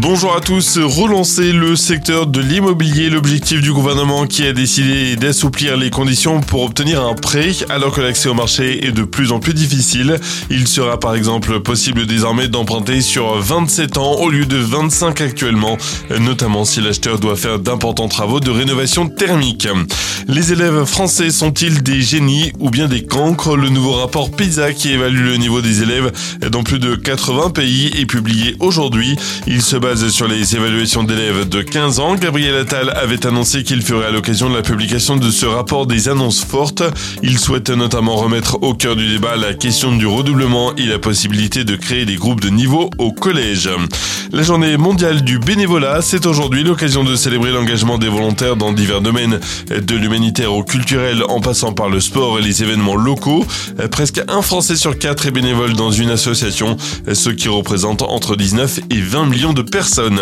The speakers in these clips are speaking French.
Bonjour à tous. Relancer le secteur de l'immobilier, l'objectif du gouvernement qui a décidé d'assouplir les conditions pour obtenir un prêt alors que l'accès au marché est de plus en plus difficile. Il sera par exemple possible désormais d'emprunter sur 27 ans au lieu de 25 actuellement, notamment si l'acheteur doit faire d'importants travaux de rénovation thermique. Les élèves français sont-ils des génies ou bien des cancres? Le nouveau rapport PISA qui évalue le niveau des élèves dans plus de 80 pays est publié aujourd'hui. Sur les évaluations d'élèves de 15 ans. Gabriel Attal avait annoncé qu'il ferait à l'occasion de la publication de ce rapport des annonces fortes. Il souhaite notamment remettre au cœur du débat la question du redoublement et la possibilité de créer des groupes de niveau au collège. La journée mondiale du bénévolat, c'est aujourd'hui l'occasion de célébrer l'engagement des volontaires dans divers domaines, de l'humanitaire au culturel en passant par le sport et les événements locaux. Presque un Français sur quatre est bénévole dans une association, ce qui représente entre 19 et 20 millions de personnes.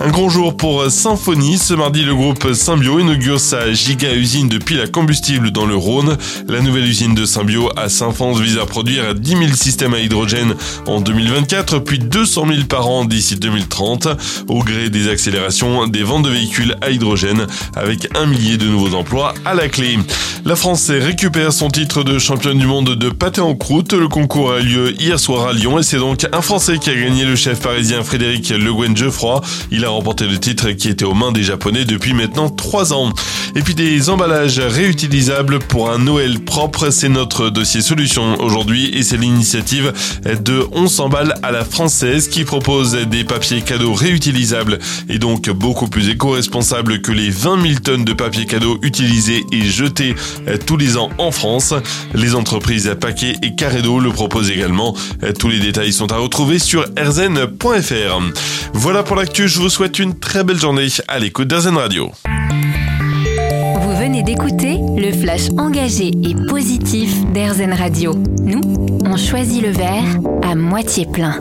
Un grand jour pour Symphonie. Ce mardi, le groupe Symbio inaugure sa giga-usine de piles à combustible dans le Rhône. La nouvelle usine de Symbio à Saint-Fons vise à produire 10 000 systèmes à hydrogène en 2024, puis 200 000 par an d'ici 2030, au gré des accélérations des ventes de véhicules à hydrogène, avec un millier de nouveaux emplois à la clé. La France récupère son titre de championne du monde de pâté en croûte. Le concours a eu lieu hier soir à Lyon et c'est donc un Français qui a gagné le chef parisien Frédéric Le Guen Geoffroy. Il a remporté le titre qui était aux mains des Japonais depuis maintenant 3 ans. Et puis des emballages réutilisables pour un Noël propre, c'est notre dossier solution aujourd'hui et c'est l'initiative de 11 emballes à la française qui propose des papiers cadeaux réutilisables et donc beaucoup plus éco-responsables que les 20 000 tonnes de papier cadeau utilisés et jetés tous les ans en France. Les entreprises Paquet et Caredo le proposent également. Tous les détails sont à retrouver sur rzn.fr. Voilà pour l'actu, je vous souhaite une très belle journée à l'écoute d'Arzen Radio. Vous venez d'écouter le flash engagé et positif d'Airzen Radio. Nous, on choisit le verre à moitié plein.